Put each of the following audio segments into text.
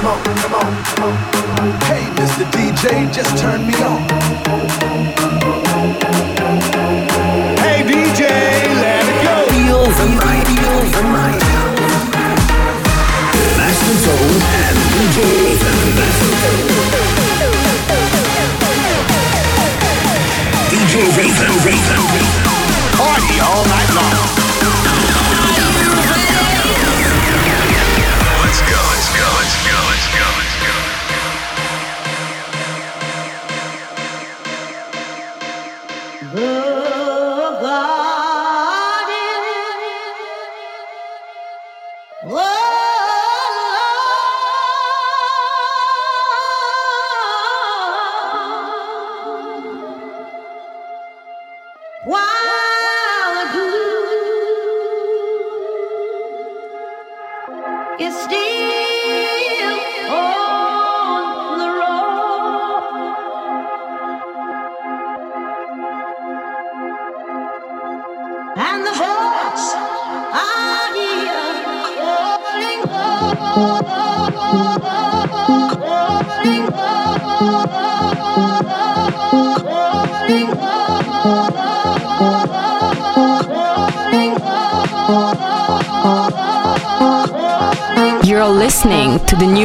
come on, come on, come on. Hey, Mr. DJ, just turn me on. Hey, DJ, let it go. Feel the night, feel the night. Master Tone and DJ DJ Raven, Raven. Party all night long.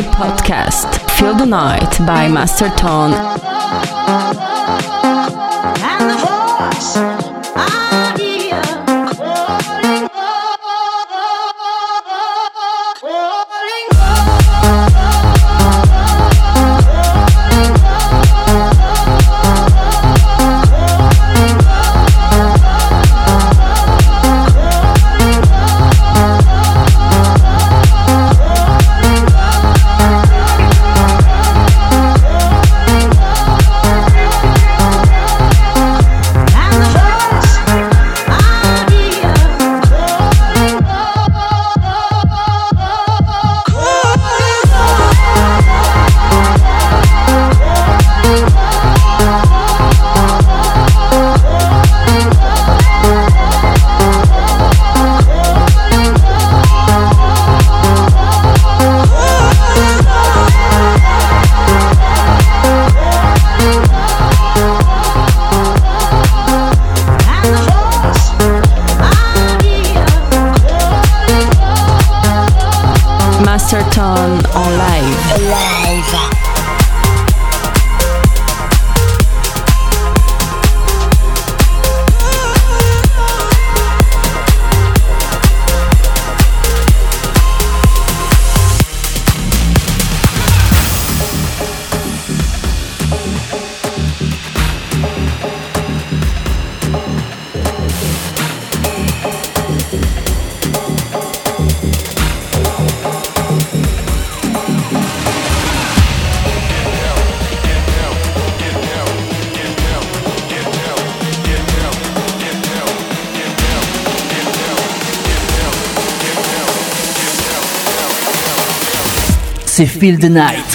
Podcast, Feel the Night by Master Tone. Feel the Night.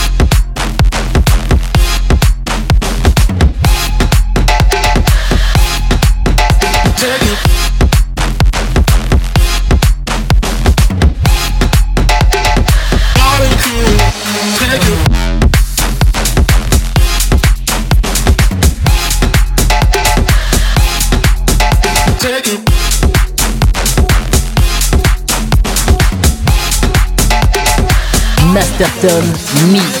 Custom Me.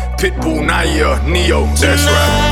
Pitbull, Nayer, Ne-Yo, that's right.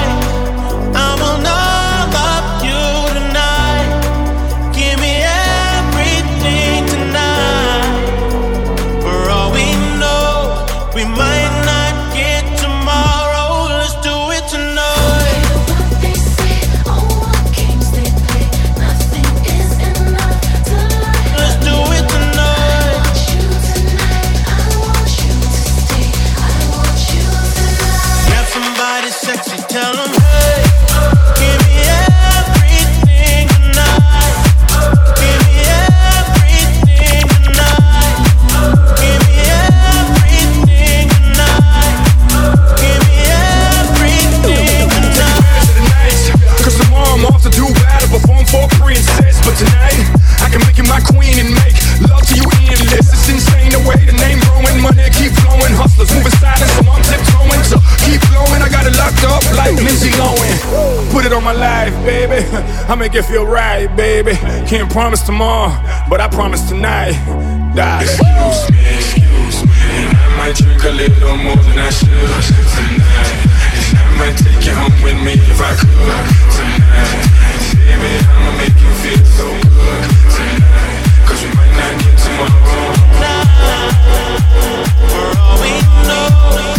Lindsay Lohan. Put it on my life, baby. I make it feel right, baby. Can't promise tomorrow, but I promise tonight. Die. Excuse me, excuse me. I might drink a little more than I should tonight. And I might take you home with me if I could tonight. Baby, I'ma make you feel so good tonight. Cause we might not get tomorrow. For all we know,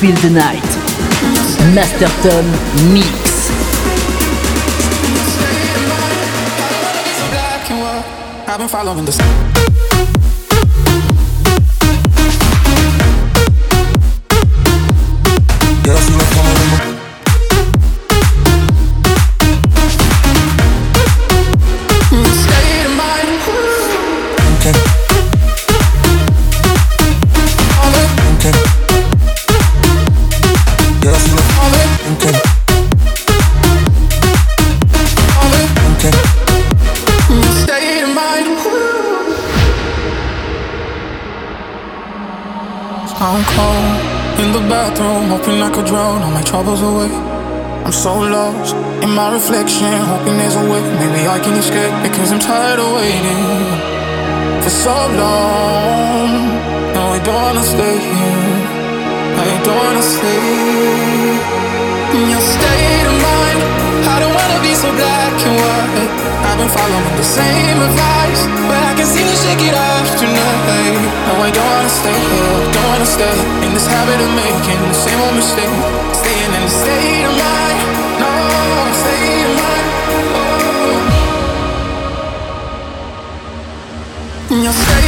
Feel the Night. Master Tone Mix. I've been following the hoping there's a way. Maybe I can escape because I'm tired of waiting for so long. No, I don't wanna stay here. I don't wanna stay. In your state of mind, I don't wanna be so black and white. I've been following the same advice, but I can seem to shake it off tonight. No, I don't wanna stay here. Don't wanna stay in this habit of making the same old mistake. Staying in the state of mind. Your state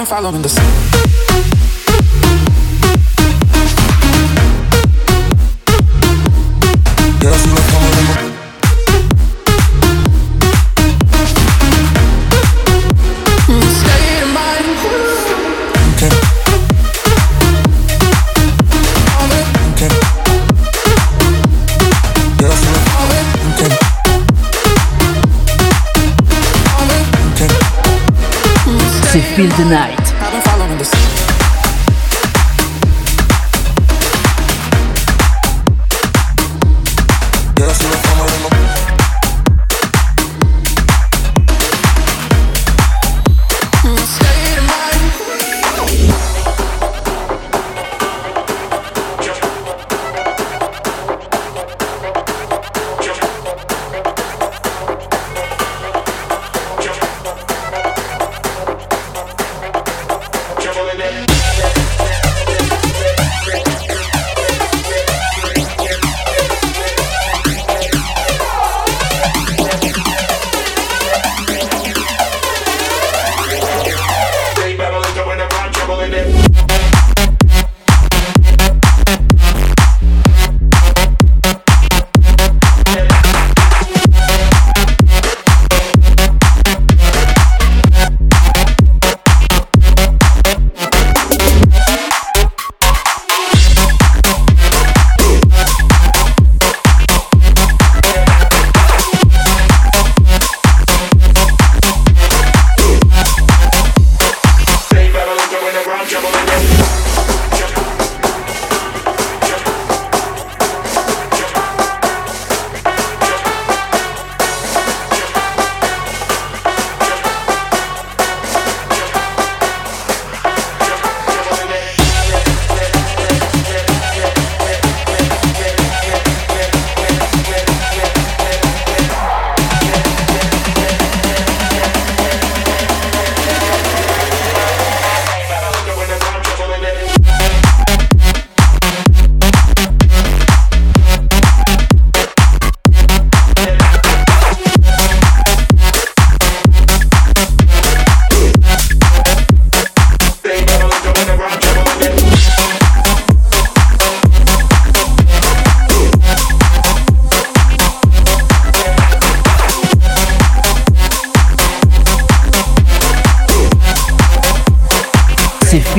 been following the sun. Yeah, I feel like C'est Feel the Night.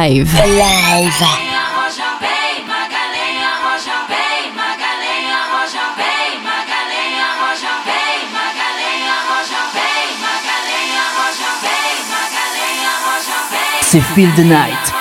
Alive. Alive. C'est Feel the Night.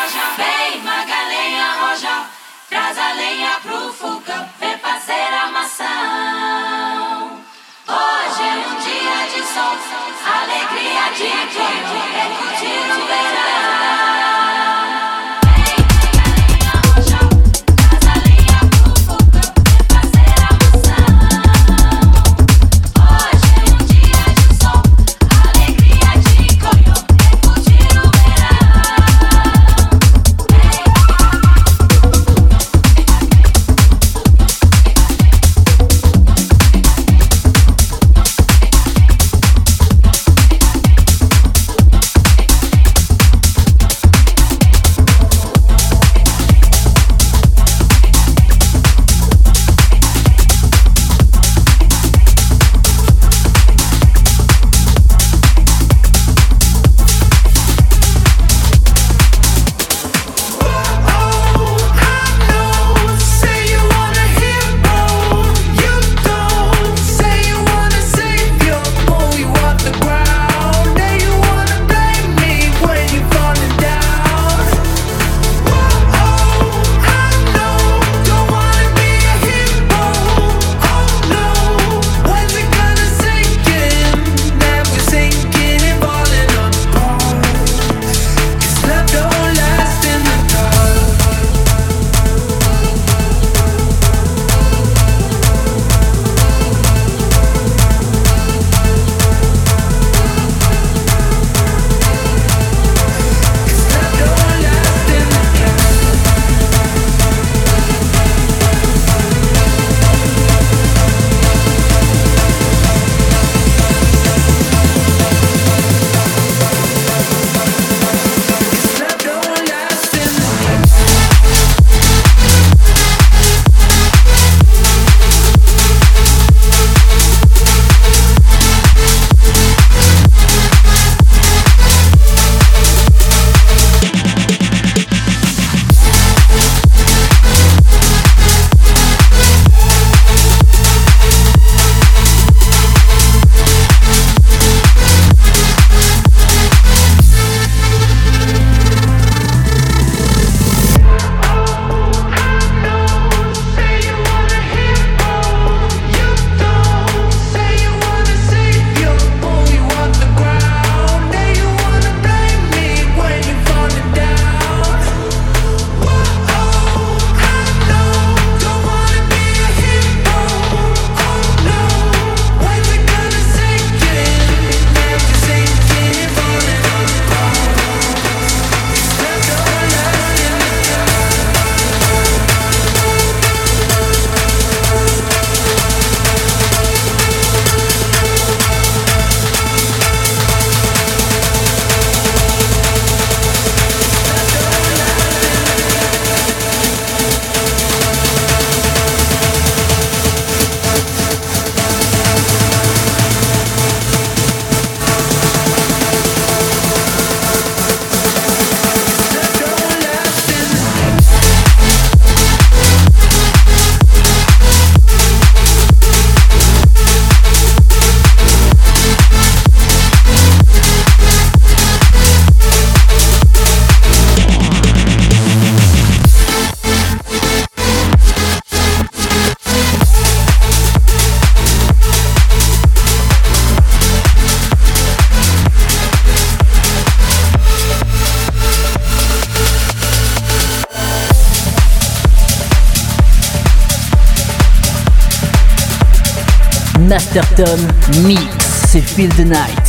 Master Tone Mix, c'est Feel the Night.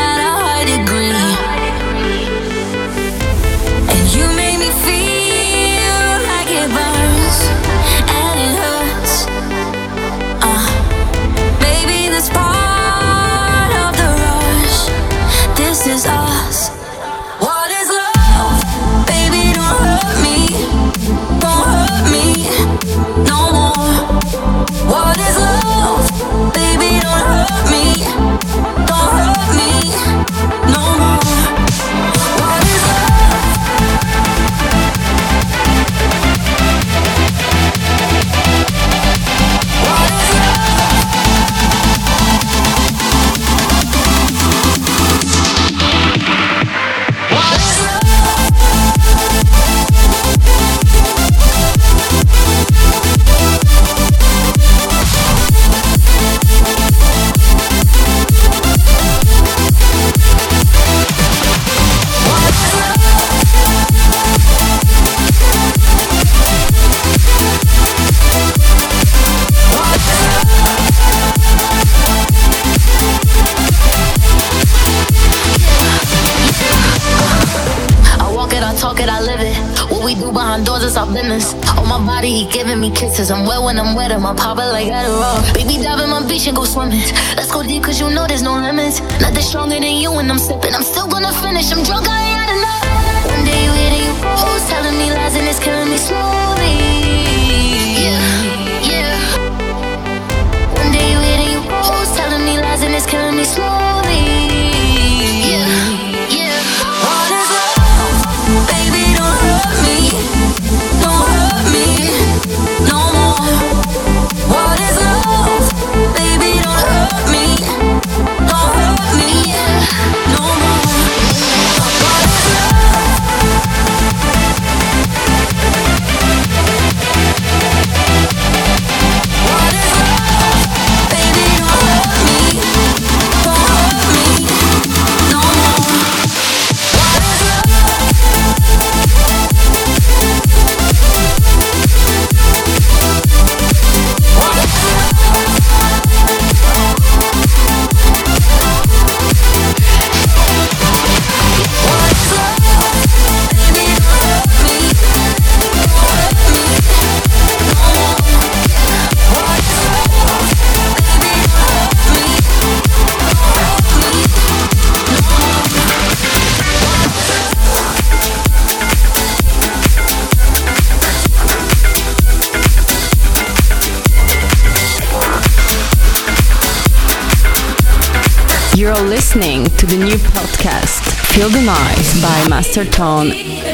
talk it, I live it. What we do behind doors is our business. On my body, he giving me kisses. I'm wet when I'm wet, I'm pop it like Adderall. Baby, dive in my beach and go swimming. Let's go deep, cause you know there's no limits. Nothing stronger than you when I'm sipping. I'm still gonna finish, I'm drunk, I ain't had enough. One day you hitting you, who's telling me lies and it's killing me slowly. Yeah, yeah. One day you hitting you, who's telling me lies and it's killing me slowly. Listening to the new podcast, Feel the Noise by Master Tone.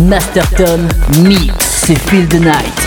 Master Tom Mix, c'est Feel the Night.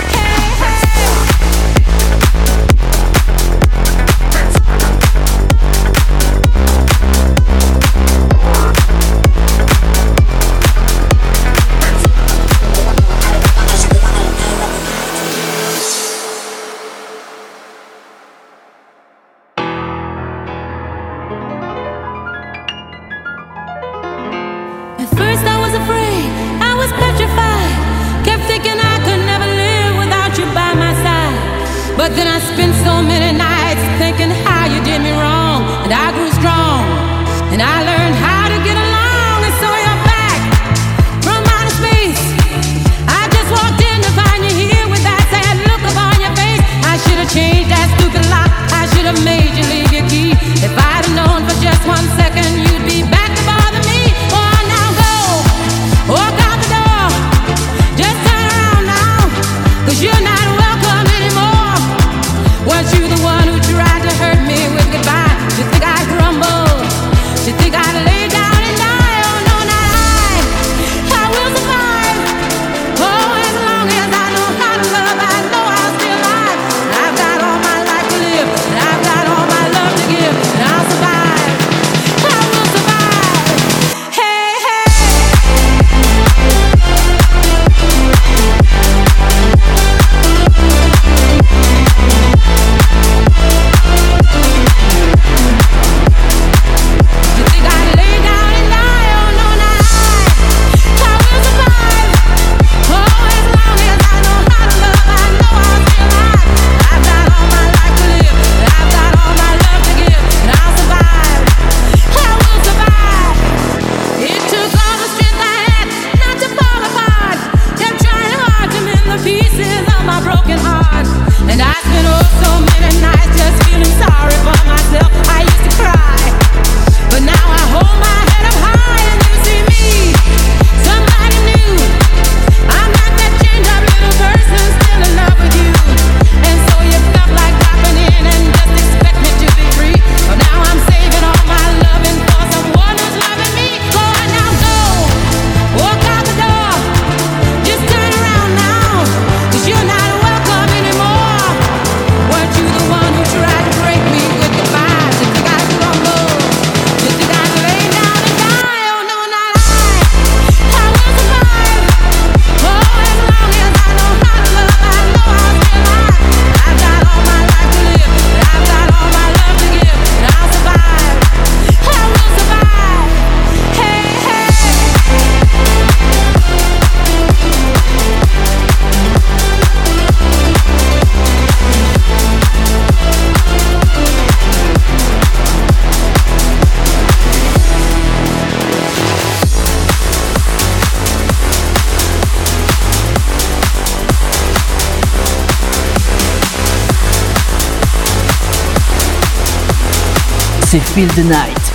Feel the Night.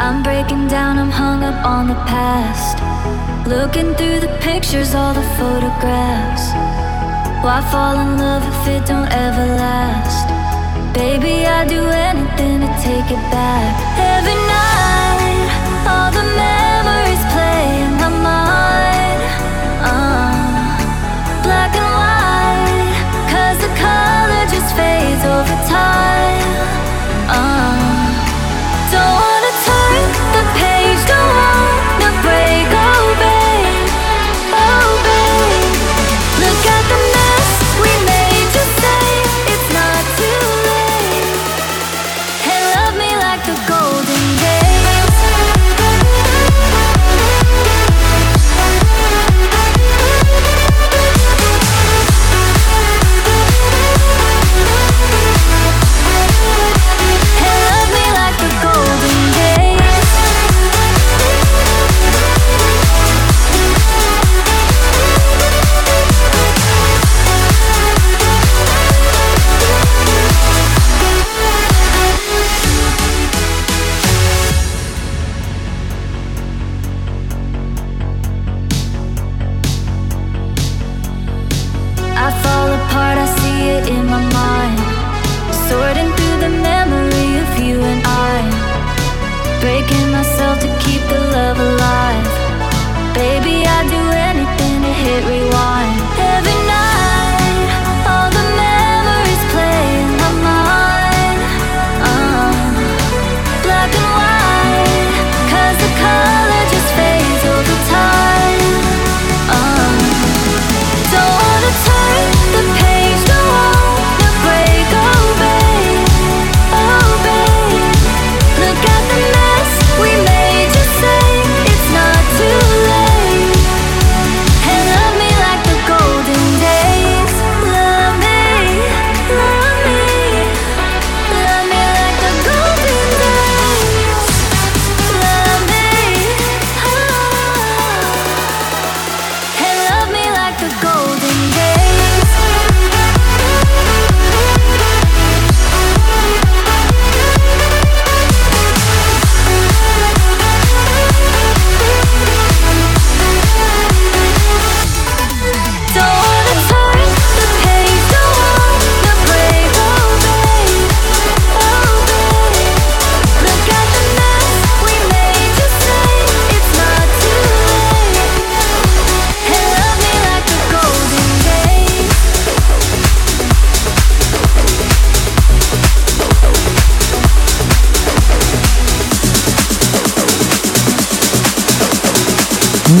I'm breaking down, I'm hung up on the past. Looking through the pictures, all the photographs. Why fall in love if it don't ever last? Baby, I'd do anything to take it back. Every night, all the memories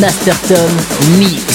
Master Tom Mix.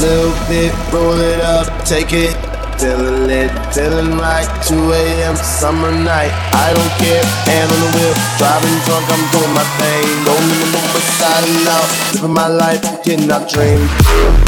little bit, roll it up, take it. Till it lit, till it 2 a.m. summer night. I don't care, hand on the wheel, driving drunk, I'm doing my thing. Rolling the moon, but out, living my life, cannot dream.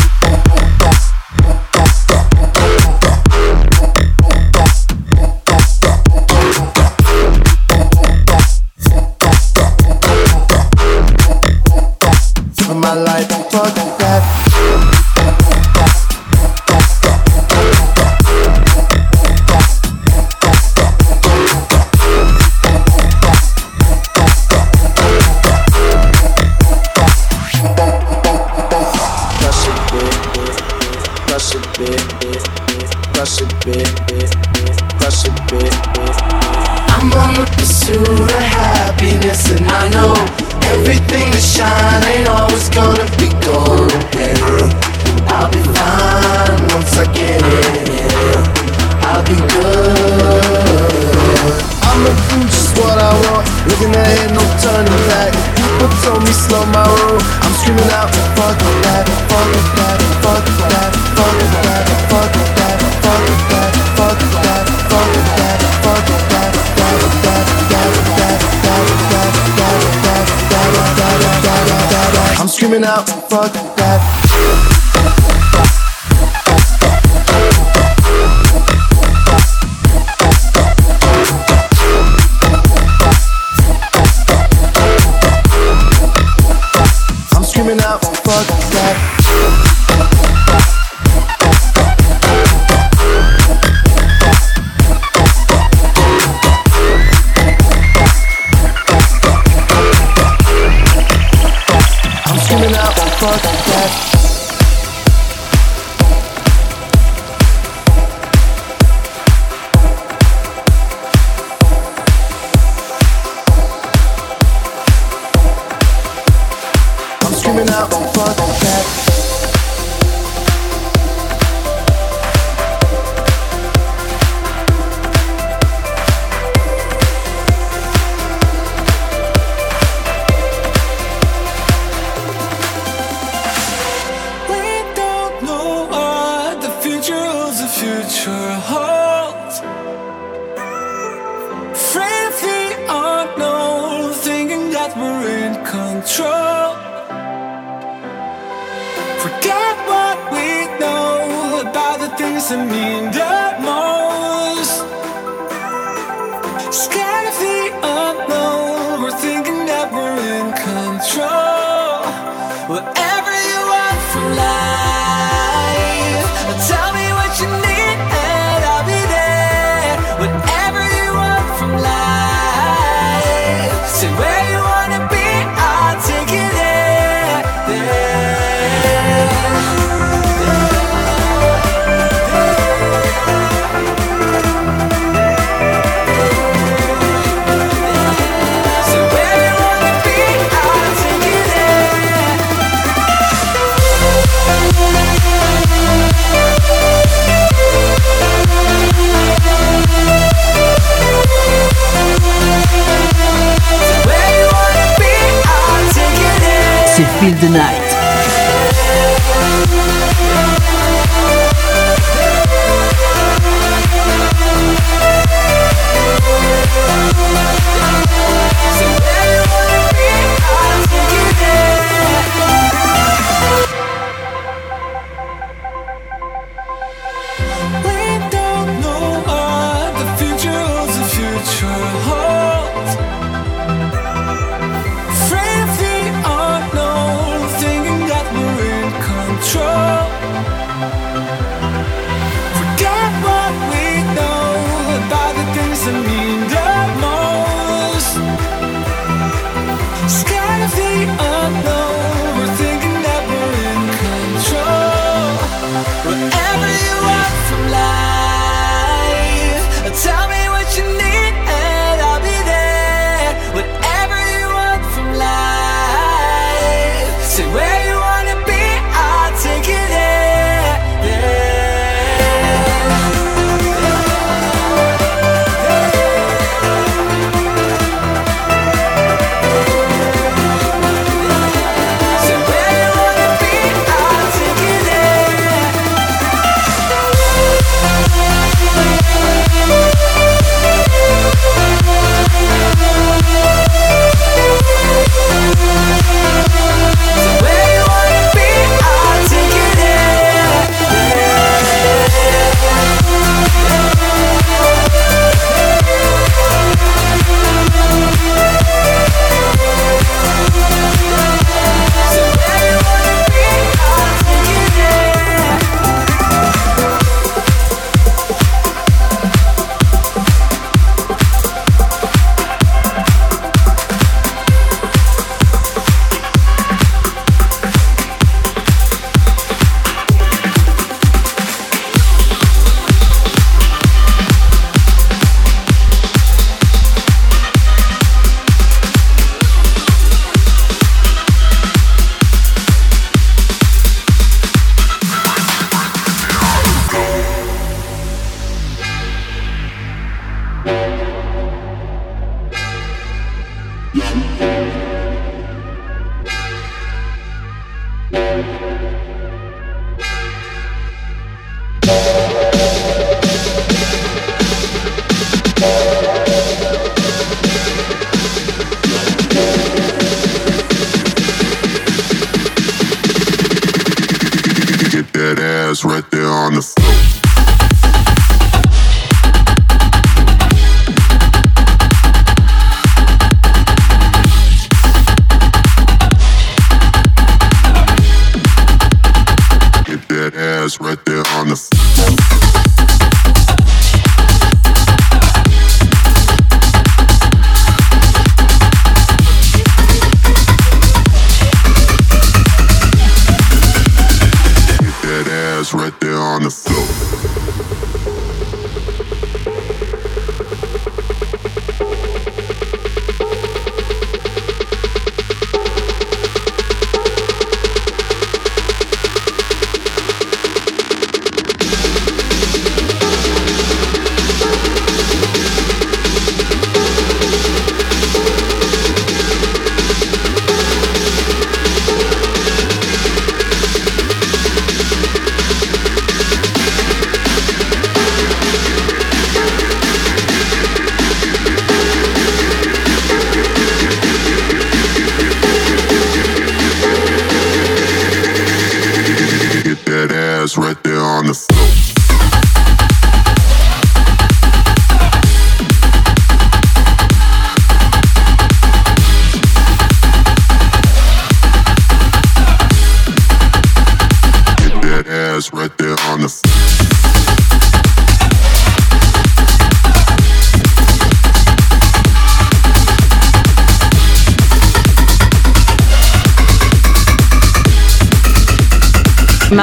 control. Forget what we know about the things that mean. feel the night.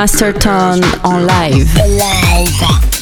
Masterton en live. listening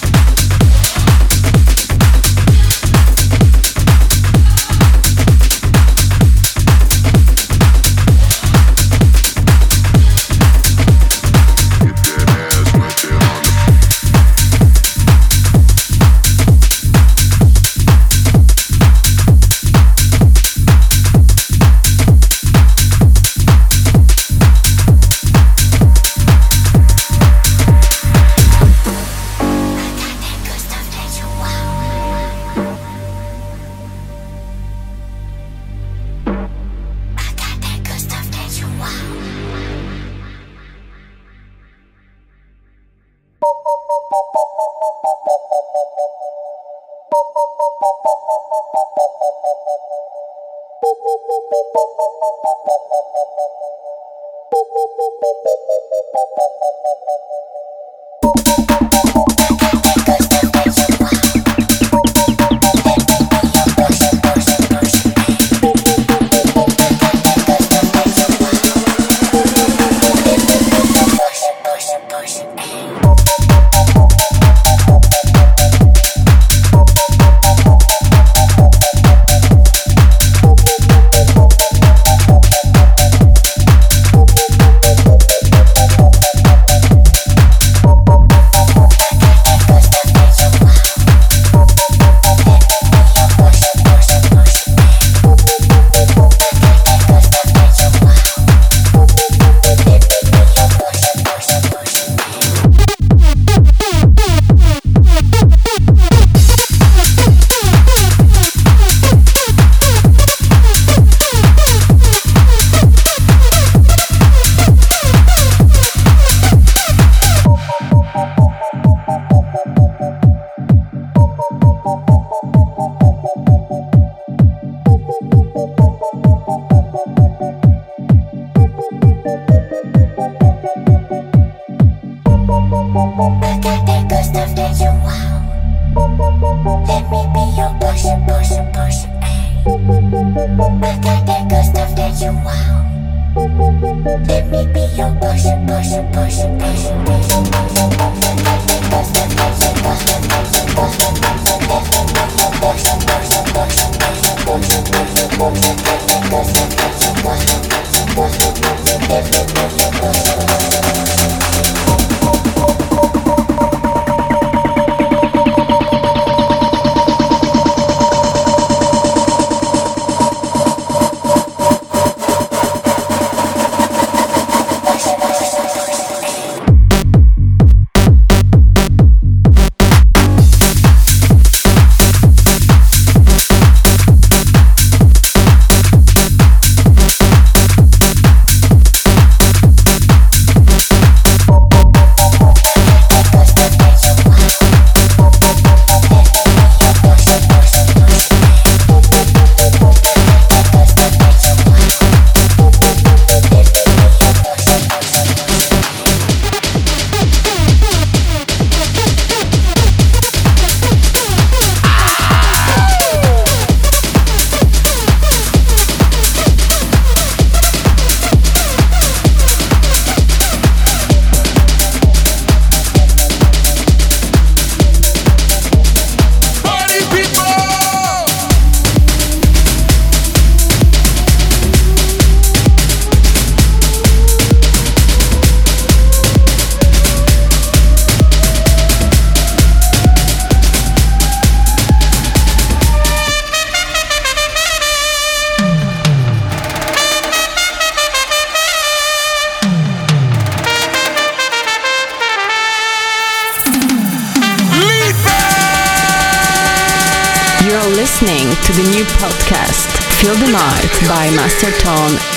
by Master Tone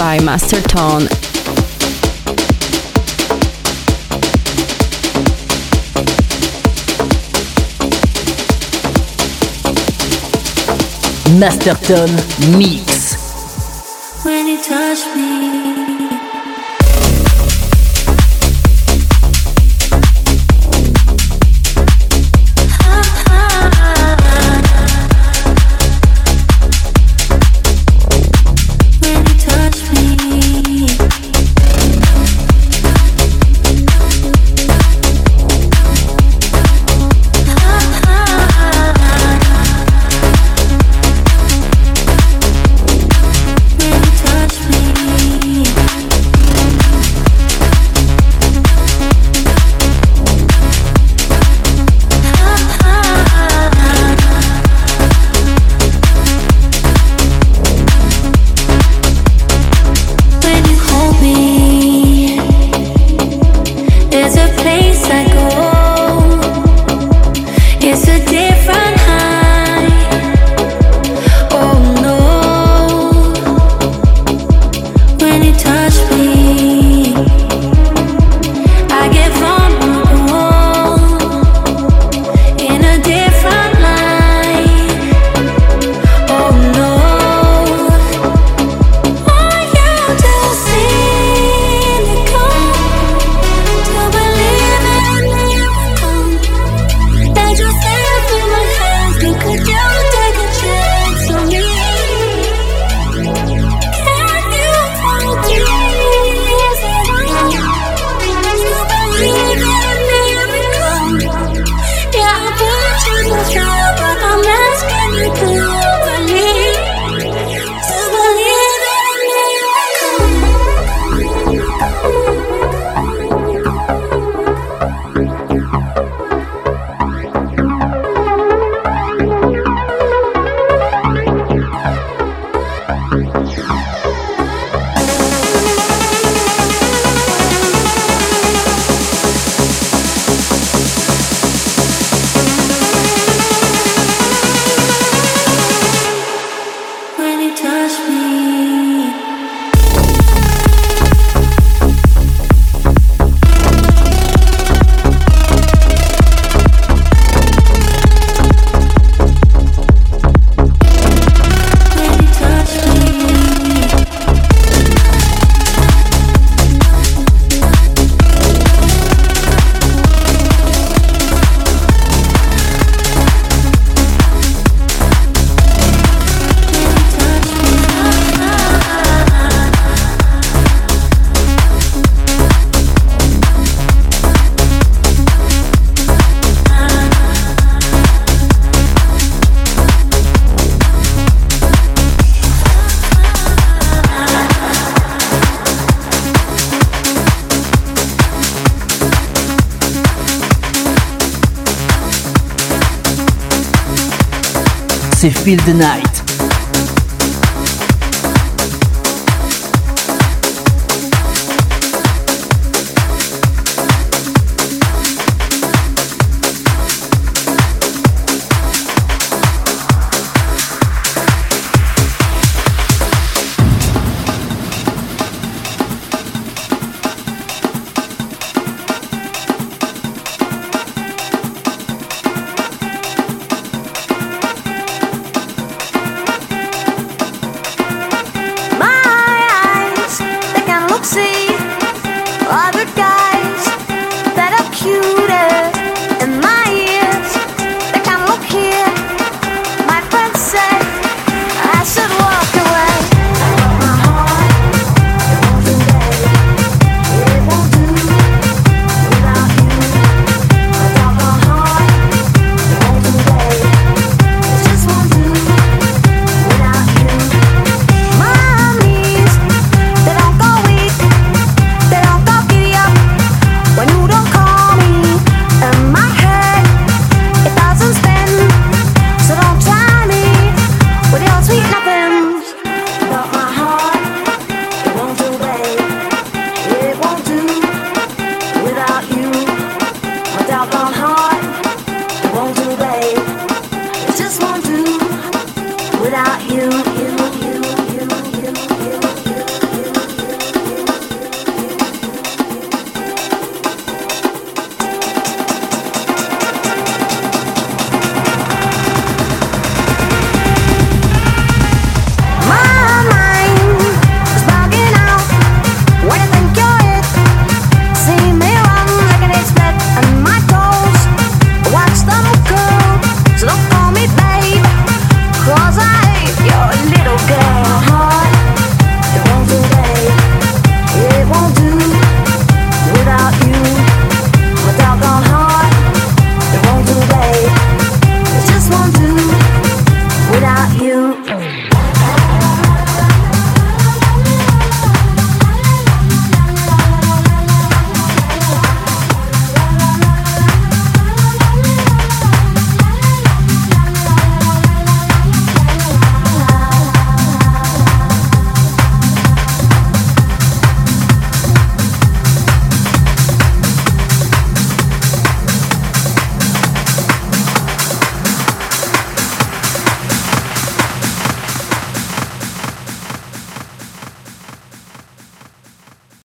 by Master Tone. Master Tone Mix. When you touch me me Feel the Night.